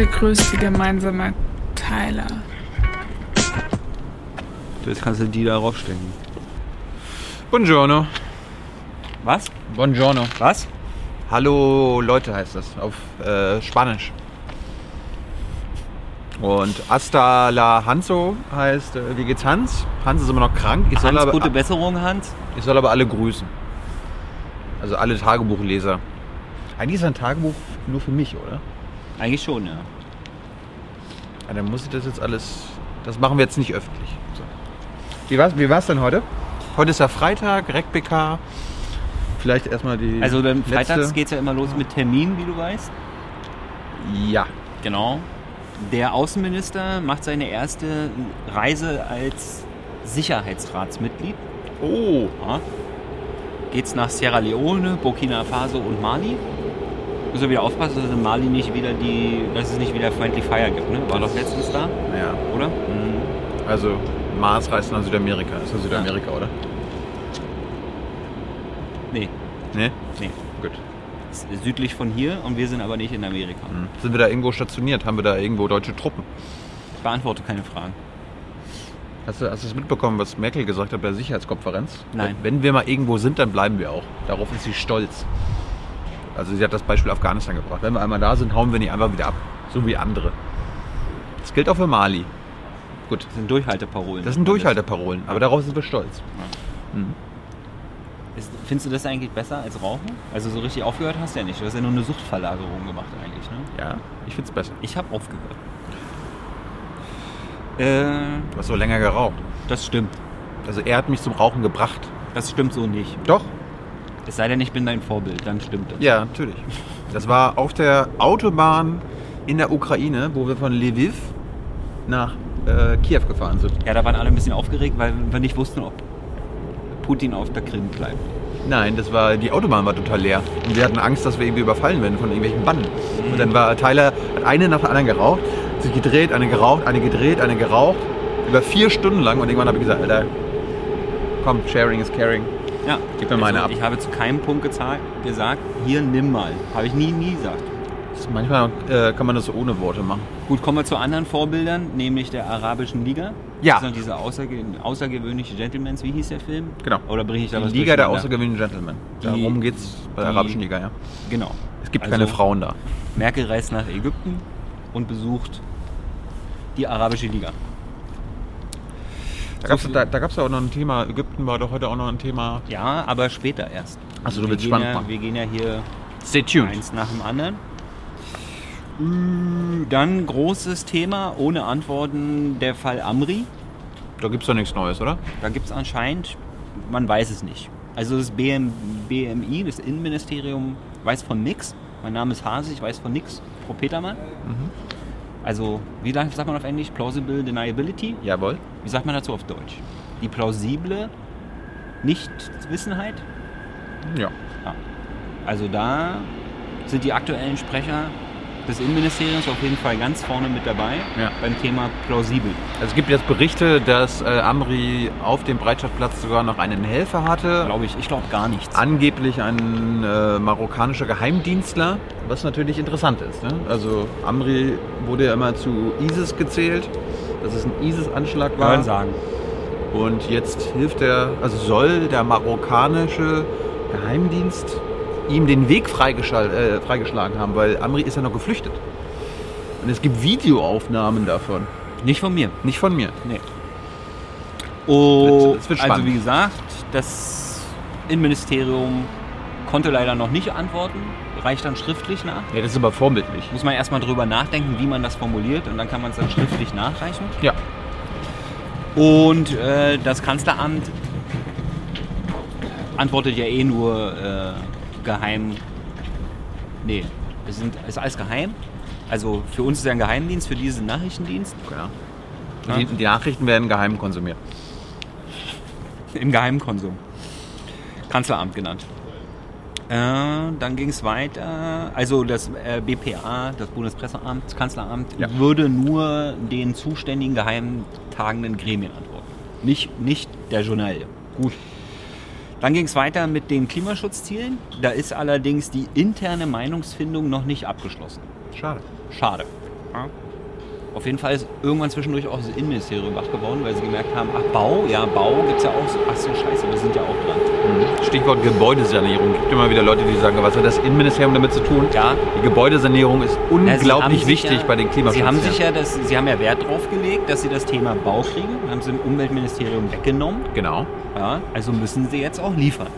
der größte gemeinsame Teiler? Jetzt kannst du die da raufstecken. Buongiorno. Was? Buongiorno. Was? Hallo Leute heißt das auf äh, Spanisch. Und hasta la Hanso heißt, äh, wie geht's Hans? Hans ist immer noch krank. Ich soll, Hans, aber, gute Besserung, Hans. ich soll aber alle grüßen. Also alle Tagebuchleser. Eigentlich ist ein Tagebuch nur für mich, oder? Eigentlich schon, ja. Ja, dann muss ich das jetzt alles. Das machen wir jetzt nicht öffentlich. So. Wie war's, wie war's denn heute? Heute ist ja Freitag, RecBK. Vielleicht erstmal die. Also letzte- freitags geht es ja immer los mit Termin, wie du weißt. Ja. Genau. Der Außenminister macht seine erste Reise als Sicherheitsratsmitglied. Oh. Ja. Geht's nach Sierra Leone, Burkina Faso und Mali. Muss er wieder aufpassen, dass in Mali nicht wieder die, dass es nicht wieder Friendly Fire gibt, ne? War doch letztens da, Ja. oder? Also Mars reist nach Südamerika. Ist ja Südamerika, oder? Nee, Ne? nee. Gut. Südlich von hier und wir sind aber nicht in Amerika. Hm. Sind wir da irgendwo stationiert? Haben wir da irgendwo deutsche Truppen? Ich beantworte keine Fragen. Hast du, hast du es mitbekommen, was Merkel gesagt hat bei der Sicherheitskonferenz? Nein. Wenn wir mal irgendwo sind, dann bleiben wir auch. Darauf ist sie stolz. Also sie hat das Beispiel Afghanistan gebracht. Wenn wir einmal da sind, hauen wir nicht einfach wieder ab. So wie andere. Das gilt auch für Mali. Gut. Das sind Durchhalteparolen. Das sind Durchhalteparolen, aber darauf sind wir stolz. Ist, findest du das eigentlich besser als Rauchen? Also so richtig aufgehört hast du ja nicht. Du hast ja nur eine Suchtverlagerung gemacht eigentlich, ne? Ja, ich find's besser. Ich habe aufgehört. Äh, Du hast so länger geraucht. das stimmt. Also er hat mich zum Rauchen gebracht. Das stimmt so nicht. Doch? Es sei denn, ich bin dein Vorbild, dann stimmt das. Ja, natürlich. Das war auf der Autobahn in der Ukraine, wo wir von Lviv nach äh, Kiew gefahren sind. Ja, da waren alle ein bisschen aufgeregt, weil wir nicht wussten, ob Putin auf der Krim bleibt. Nein, das war die Autobahn war total leer und wir hatten Angst, dass wir irgendwie überfallen werden von irgendwelchen Banden. Und dann war Tyler hat eine nach der anderen geraucht, sich gedreht, eine geraucht, eine gedreht, eine geraucht über vier Stunden lang und irgendwann habe ich gesagt, Alter, komm, Sharing is Caring. Ja, Gib mir meine ab. Ich habe zu keinem Punkt gezahlt, gesagt, hier nimm mal. Habe ich nie, nie gesagt. Manchmal äh, kann man das so ohne Worte machen. Gut, kommen wir zu anderen Vorbildern, nämlich der Arabischen Liga. Ja. Das sind diese außerge außergewöhnliche Gentlemans, wie hieß der Film? Genau. Oder bringe ich da Die was Liga der außergewöhnlichen Gentlemen. Darum geht es bei der Arabischen Liga, ja. Genau. Es gibt Also, keine Frauen da. Merkel reist nach Ägypten und besucht die Arabische Liga. Da gab es da, da gab's ja auch noch ein Thema, Ägypten war doch heute auch noch ein Thema. Ja, aber später erst. Achso, du wir willst spannend ja, machen. Wir gehen ja hier Stay tuned. eins nach dem anderen. Dann großes Thema, ohne Antworten, der Fall Amri. Da gibt es doch nichts Neues, oder? Da gibt es anscheinend, man weiß es nicht. Also das BM, BMI, das Innenministerium, weiß von nix. Mein Name ist Hase, ich weiß von nix. Frau Petermann. Mhm. Also, wie sagt man auf Englisch? Plausible Deniability? Jawohl. Wie sagt man dazu auf Deutsch? Die plausible Nichtwissenheit? Ja. Ja. Also da sind die aktuellen Sprecher des Innenministeriums auf jeden Fall ganz vorne mit dabei Ja. beim Thema plausibel. Also es gibt jetzt Berichte, dass äh, Amri auf dem Breitscheidplatz sogar noch einen Helfer hatte. Glaube ich. Ich glaube gar nichts. Angeblich ein äh, marokkanischer Geheimdienstler, was natürlich interessant ist. Ne? Also Amri wurde ja immer zu ISIS gezählt, dass es ein ISIS-Anschlag Kann war. man sagen. Und jetzt hilft der, also soll der marokkanische Geheimdienst ihm den Weg äh, freigeschlagen haben, weil Amri ist ja noch geflüchtet. Und es gibt Videoaufnahmen davon. Nicht von mir. Nicht von mir. Nee. Oh, Es wird also wie gesagt, das Innenministerium konnte leider noch nicht antworten, reicht dann schriftlich nach. Ja, das ist aber vorbildlich. Muss man erstmal drüber nachdenken, wie man das formuliert und dann kann man es dann schriftlich nachreichen. Ja. Und äh, das Kanzleramt antwortet ja eh nur äh, geheim. Nee, es sind, ist alles geheim. Also für uns ist ja ein Geheimdienst, für diesen Nachrichtendienst. ja. Ja. Die, die Nachrichten werden geheim konsumiert. im Geheimkonsum. Kanzleramt genannt. Äh, dann ging es weiter. Also das äh, BPA, das Bundespresseamt, das Kanzleramt, Ja. würde nur den zuständigen geheimtagenden Gremien antworten. Nicht, nicht der Journal. Gut. Dann ging es weiter mit den Klimaschutzzielen. Da ist allerdings die interne Meinungsfindung noch nicht abgeschlossen. Schade. Schade. Ja. Auf jeden Fall ist irgendwann zwischendurch auch das Innenministerium wach geworden, weil sie gemerkt haben, ach Bau, ja Bau gibt's ja auch so. Ach so, scheiße, wir sind ja auch dran. Stichwort Gebäudesanierung. Es gibt immer wieder Leute, die sagen, was hat das Innenministerium damit zu tun? Ja. Die Gebäudesanierung ist unglaublich wichtig ja, bei den Klimaschutz. Sie haben sich ja, das, sie haben ja Wert drauf gelegt, dass sie das Thema Bau kriegen. Haben sie im Umweltministerium weggenommen. Genau. Ja, also müssen sie jetzt auch liefern.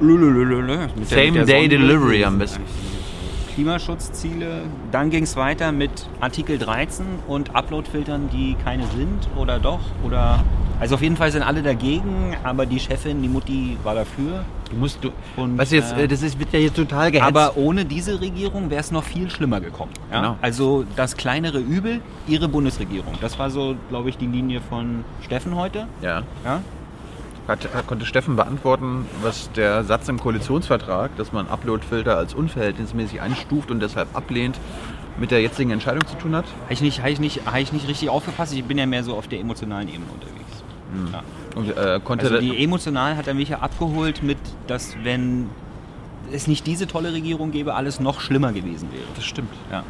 Der- Same day delivery am besten. Klimaschutzziele. Dann ging es weiter mit Artikel 13 und Uploadfiltern, die keine sind oder doch. Oder also auf jeden Fall sind alle dagegen, aber die Chefin, die Mutti war dafür. Du musst, du, Und, du jetzt, äh, äh, das ist, wird ja jetzt total gehetzt. Aber ohne diese Regierung wäre es noch viel schlimmer gekommen. Ja? Genau. Also das kleinere Übel, ihre Bundesregierung. Das war so, glaube ich, die Linie von Steffen heute. ja. Ja? Hat, konnte Steffen beantworten, was der Satz im Koalitionsvertrag, dass man Uploadfilter als unverhältnismäßig einstuft und deshalb ablehnt, mit der jetzigen Entscheidung zu tun hat? Habe ich, nicht, hab ich, nicht, hab ich nicht richtig aufgepasst. Ich bin ja mehr so auf der emotionalen Ebene unterwegs. Ja. Und äh, konnte Also die emotional hat er mich ja abgeholt mit, dass wenn es nicht diese tolle Regierung gäbe, alles noch schlimmer gewesen wäre. das stimmt. Ja.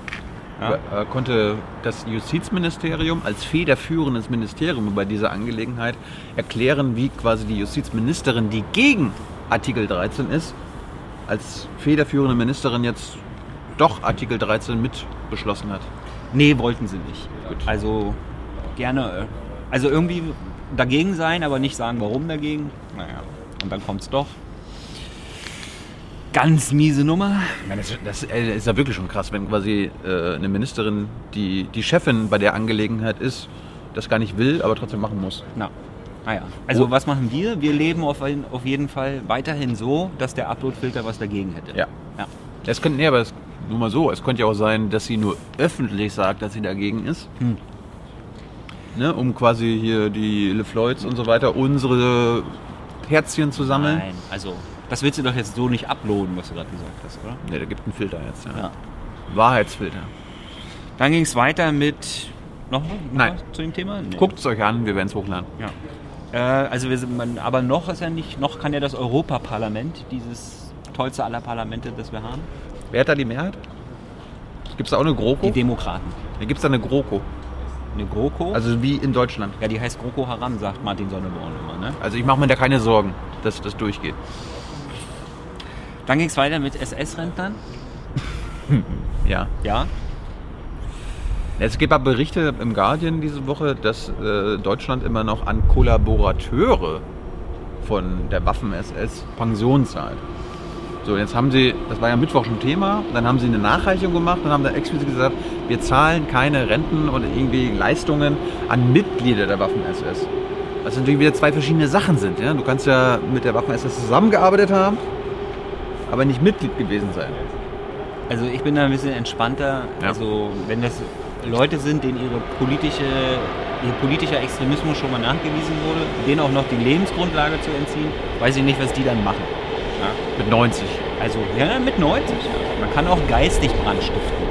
Ja. Äh, konnte das Justizministerium als federführendes Ministerium bei dieser Angelegenheit erklären, wie quasi die Justizministerin, die gegen Artikel 13 ist, als federführende Ministerin jetzt doch Artikel 13 mit beschlossen hat. Nee, wollten sie nicht. Gut. Also gerne, äh, also irgendwie dagegen sein, aber nicht sagen, warum dagegen. Naja, und dann kommt's doch. Ganz miese Nummer. Ich meine, das, das äh, ist ja wirklich schon krass, wenn quasi äh, eine Ministerin, die die Chefin bei der Angelegenheit ist, das gar nicht will, aber trotzdem machen muss. Na, naja. Also Oh. was machen wir? Wir leben auf, auf jeden Fall weiterhin so, dass der Uploadfilter was dagegen hätte. Ja. ja. Es könnte, nee, aber es, nur mal so, es könnte ja auch sein, dass sie nur öffentlich sagt, dass sie dagegen ist. Hm. Ne, um quasi hier die LeFloids und so weiter, unsere Herzchen zu sammeln. Nein, also das willst du doch jetzt so nicht uploaden, was du gerade gesagt hast, oder? Ne, da gibt einen Filter jetzt. Ja. Ja. Wahrheitsfilter. Dann ging es weiter mit noch, noch Nein. was zu dem Thema? Nee. Guckt es euch an, wir werden es hochladen. Ja. Äh, also wir sind, man, aber noch ist ja nicht, noch kann ja das Europaparlament, dieses tollste aller Parlamente, das wir haben, Wer hat da die Mehrheit? Gibt es da auch eine GroKo? die Demokraten. Da gibt es da eine GroKo. Eine GroKo. Also wie in Deutschland. ja, die heißt GroKo Haram, sagt Martin Sonneborn immer. Ne? Also ich mache mir da keine Sorgen, dass das durchgeht. Dann ging es weiter mit SS-Rentnern. Ja. Ja. Es gibt aber Berichte im Guardian diese Woche, dass äh, Deutschland immer noch an Kollaborateure von der Waffen-SS Pension zahlt. So, jetzt haben sie, das war ja Mittwoch schon Thema, dann haben sie eine Nachreichung gemacht und haben dann explizit gesagt, wir zahlen keine Renten oder irgendwie Leistungen an Mitglieder der Waffen-SS. Was natürlich wieder zwei verschiedene Sachen sind. Ja? Du kannst ja mit der Waffen-SS zusammengearbeitet haben, aber nicht Mitglied gewesen sein. Also ich bin da ein bisschen entspannter. Ja. Also wenn das Leute sind, denen ihre politische, ihr politischer Extremismus schon mal nachgewiesen wurde, denen auch noch die Lebensgrundlage zu entziehen, weiß ich nicht, was die dann machen. Ja. Mit 90. Also ja, mit 90. Ja. Man kann auch geistig Brand stiften.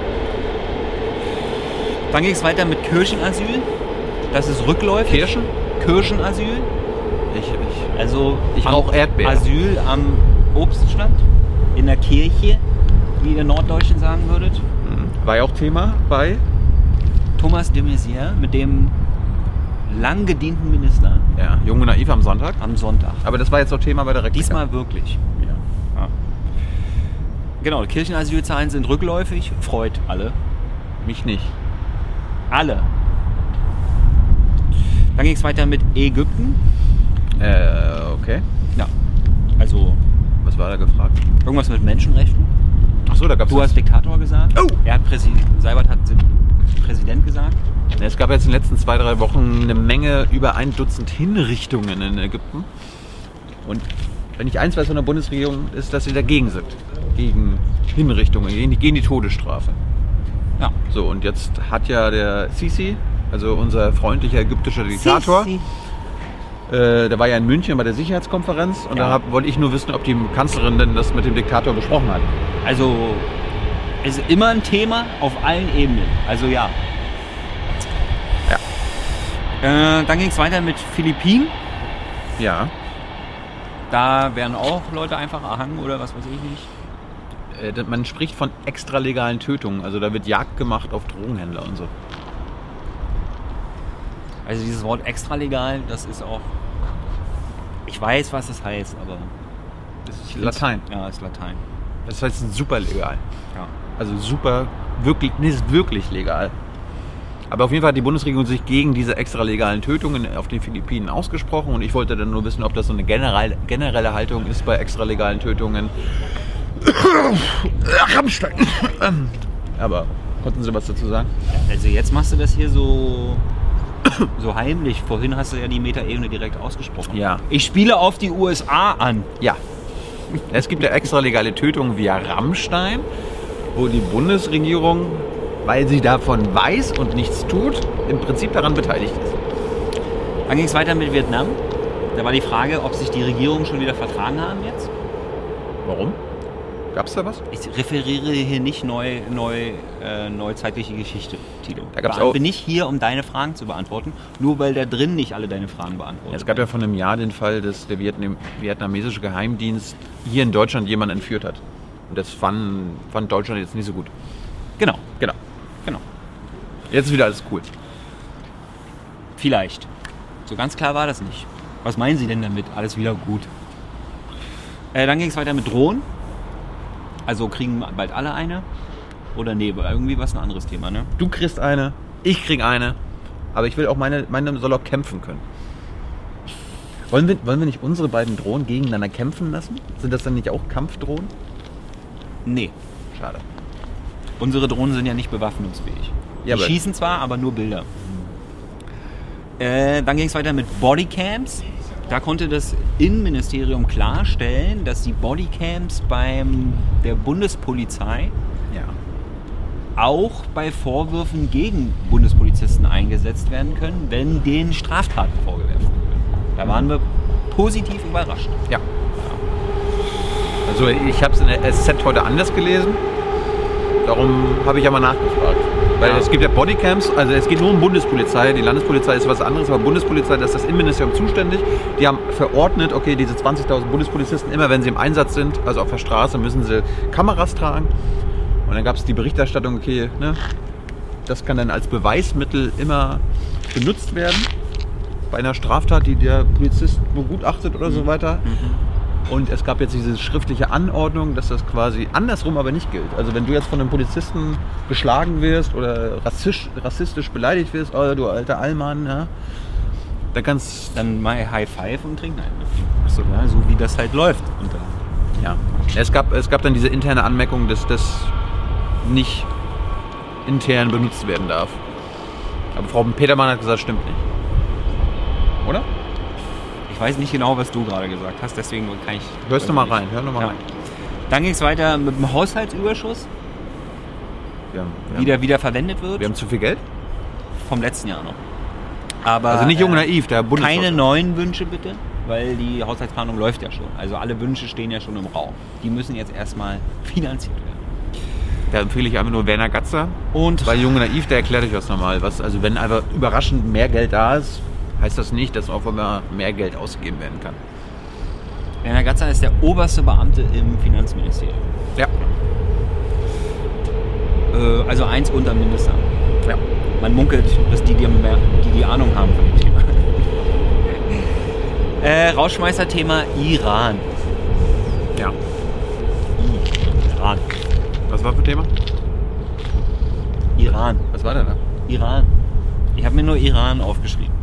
Dann ging es weiter mit Kirchenasyl. Das ist rückläufig. Kirchen? Kirchenasyl. Ich, ich, Also Ich rauch Erdbeeren. Asyl am Obststand in der Kirche, wie ihr Norddeutschen sagen würdet. war ja auch Thema bei Thomas de Maizière mit dem lang gedienten Minister ja, Jung und Naiv am Sonntag. am Sonntag. Aber das war jetzt auch Thema bei der Reklika. Diesmal wirklich. Ja. Ja. Genau, die Kirchenasylzahlen sind rückläufig, freut alle. Mich nicht. Alle. Dann ging es weiter mit Ägypten. Äh, okay. Ja. Also Was war da gefragt? irgendwas mit Menschenrechten. Achso, da gab Du hast Diktator gesagt. Oh! Er hat Präsident, Seibert hat Präsident gesagt. Es gab jetzt in den letzten zwei, drei Wochen eine Menge, über ein Dutzend Hinrichtungen in Ägypten. Und wenn ich eins weiß von der Bundesregierung, ist, dass sie dagegen sind. Gegen Hinrichtungen, gegen die, gegen die Todesstrafe. Ja. So, und jetzt hat ja der Sisi, also unser freundlicher ägyptischer Diktator, Sisi. Äh, da war ja in München bei der Sicherheitskonferenz und Ja. da hab, wollte ich nur wissen, ob die Kanzlerin denn das mit dem Diktator besprochen hat. Also es ist immer ein Thema auf allen Ebenen. Also ja. Ja. Äh, dann ging es weiter mit Philippinen. Ja. Da werden auch Leute einfach erhangen oder was weiß ich nicht. Äh, man spricht von extralegalen Tötungen. Also da wird Jagd gemacht auf Drogenhändler und so. Also dieses Wort extralegal, das ist auch. Ich weiß, was das heißt, aber. Das ist Latein. Ja, ist Latein. Das heißt super legal. Ja. Also super, wirklich, nee, ist wirklich legal. Aber auf jeden Fall hat die Bundesregierung sich gegen diese extralegalen Tötungen auf den Philippinen ausgesprochen und ich wollte dann nur wissen, ob das so eine generell, generelle Haltung ist bei extralegalen Tötungen. Rammstein. Aber konnten Sie was dazu sagen? Also jetzt machst du das hier so. So heimlich. Vorhin hast du ja die Metaebene direkt ausgesprochen. Ja. Ich spiele auf die USA an. Ja. Es gibt ja extralegale Tötungen via Rammstein, wo die Bundesregierung, weil sie davon weiß und nichts tut, im Prinzip daran beteiligt ist. Dann ging es weiter mit Vietnam. Da war die Frage, ob sich die Regierungen schon wieder vertragen haben jetzt. Warum? Gab es da was? Ich referiere hier nicht neu, neu, äh, neuzeitliche Geschichte, Tilo. Da gab's auch- bin ich hier, um deine Fragen zu beantworten, nur weil da drin nicht alle deine Fragen beantworten. Ja, es gab ja vor einem Jahr den Fall, dass der Vietnam vietnamesische Geheimdienst hier in Deutschland jemanden entführt hat. Und das fand, fand Deutschland jetzt nicht so gut. Genau, Genau. genau. Jetzt ist wieder alles cool. Vielleicht. So ganz klar war das nicht. Was meinen Sie denn damit? Alles wieder gut. Äh, dann ging es weiter mit Drohnen. Also kriegen bald alle eine? Oder nee, irgendwie was ein anderes Thema, ne? Du kriegst eine, ich krieg eine. Aber ich will auch meine, meine soll auch kämpfen können. Wollen wir, wollen wir nicht unsere beiden Drohnen gegeneinander kämpfen lassen? Sind das dann nicht auch Kampfdrohnen? Nee. Schade. Unsere Drohnen sind ja nicht bewaffnungsfähig. Die Ja, aber- schießen zwar, aber nur Bilder. Äh, dann ging es weiter mit Bodycams. Da konnte das Innenministerium klarstellen, dass die Bodycams beim der Bundespolizei Ja. auch bei Vorwürfen gegen Bundespolizisten eingesetzt werden können, wenn denen Straftaten vorgeworfen werden. Da waren wir positiv überrascht. Ja. Also ich habe es in der SZ heute anders gelesen. Darum habe ich ja mal nachgefragt. Weil Ja. es gibt ja Bodycams, also es geht nur um Bundespolizei. Die Landespolizei ist was anderes, aber Bundespolizei, das ist das Innenministerium zuständig. Die haben verordnet, okay, diese 20.000 Bundespolizisten, immer wenn sie im Einsatz sind, also auf der Straße, müssen sie Kameras tragen. Und dann gab es die Berichterstattung, okay, ne, das kann dann als Beweismittel immer benutzt werden. Bei einer Straftat, die der Polizist begutachtet oder so weiter. Und es gab jetzt diese schriftliche Anordnung, dass das quasi andersrum aber nicht gilt. Also wenn du jetzt von einem Polizisten geschlagen wirst oder rassistisch, rassistisch beleidigt wirst, oh, du alter Allmann, ja, dann kannst Dann mal High Five und trinken einen. Achso, ja, so wie das halt läuft. Und dann ja. Es gab, es gab dann diese interne Anmerkung, dass das nicht intern benutzt werden darf. Aber Frau Petermann hat gesagt, stimmt nicht. Oder? Ich weiß nicht genau, was du gerade gesagt hast, deswegen kann ich. Hörst du mal rein, hör noch mal Ja. rein. Dann ging es weiter mit dem Haushaltsüberschuss, Wir haben, wir, wie der haben, wieder verwendet wird. wir haben zu viel Geld? vom letzten Jahr noch. Aber, Also nicht jung äh, naiv, der Bundes Keine neuen Wünsche bitte, weil die Haushaltsplanung läuft ja schon. Also alle Wünsche stehen ja schon im Raum. Die müssen jetzt erstmal finanziert werden. Da empfehle ich einfach nur Werner Gatzer. Und Bei Junge Naiv, der erklärt euch das nochmal. Was, also wenn einfach überraschend mehr Geld da ist, heißt das nicht, dass auch immer mehr Geld ausgegeben werden kann. Werner Gatzer ist der oberste Beamte im Finanzministerium. Ja. Äh, also eins unter dem Minister. ja. Man munkelt, dass die die, die, die Ahnung haben von dem Thema. äh, Rauschmeißer-Thema Iran. Ja. Iran. Was war für ein Thema? Iran. Was war denn da? Iran. Ich habe mir nur Iran aufgeschrieben.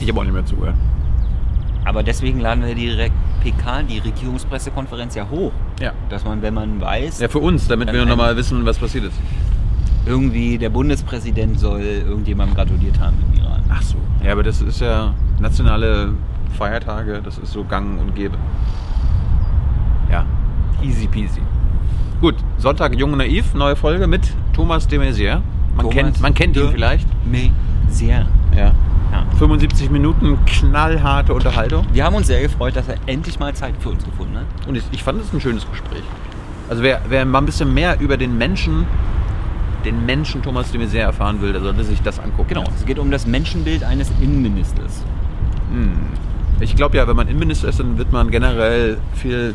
Ich habe auch nicht mehr zugehört. Aber deswegen laden wir die Re- PK, die Regierungspressekonferenz ja hoch. Ja. Dass man, wenn man weiß, Ja, für uns, damit wir nochmal wissen, was passiert ist. irgendwie der Bundespräsident soll irgendjemandem gratuliert haben im Iran. Ach so. Ja, aber das ist ja nationale Feiertage, das ist so gang und gäbe. Ja, easy peasy. Gut, Sonntag Jung und Naiv, neue Folge mit Thomas de Maizière. Man, Thomas kennt, man kennt ihn vielleicht. Sehr. Ja. Ja. 75 Minuten knallharte Unterhaltung. Wir haben uns sehr gefreut, dass er endlich mal Zeit für uns gefunden hat. Und ich, ich fand es ein schönes Gespräch. Also wer, wer mal ein bisschen mehr über den Menschen, den Menschen Thomas de Maizière erfahren will, der sollte sich das angucken. Genau, es geht um das Menschenbild eines Innenministers. Ich glaube ja, wenn man Innenminister ist, dann wird man generell viel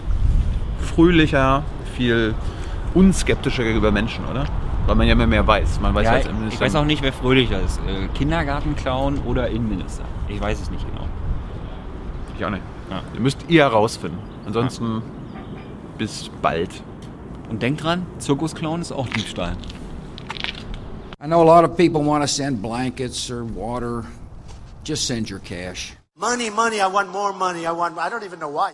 fröhlicher, viel unskeptischer gegenüber Menschen, oder? Weil man ja immer mehr weiß. Man weiß Ja, als ich Innenminister. weiß auch nicht, wer fröhlicher ist. Äh, Kindergartenclown oder Innenminister. Ich weiß es nicht genau. Ich auch nicht. Ja. Ihr müsst ihr herausfinden. Ansonsten bis bald. Und denkt dran, Zirkusclown ist auch Diebstahl. I know a lot of people want to send blankets or water. Just send your cash. Money, money, I want more money. I want, I don't even know why.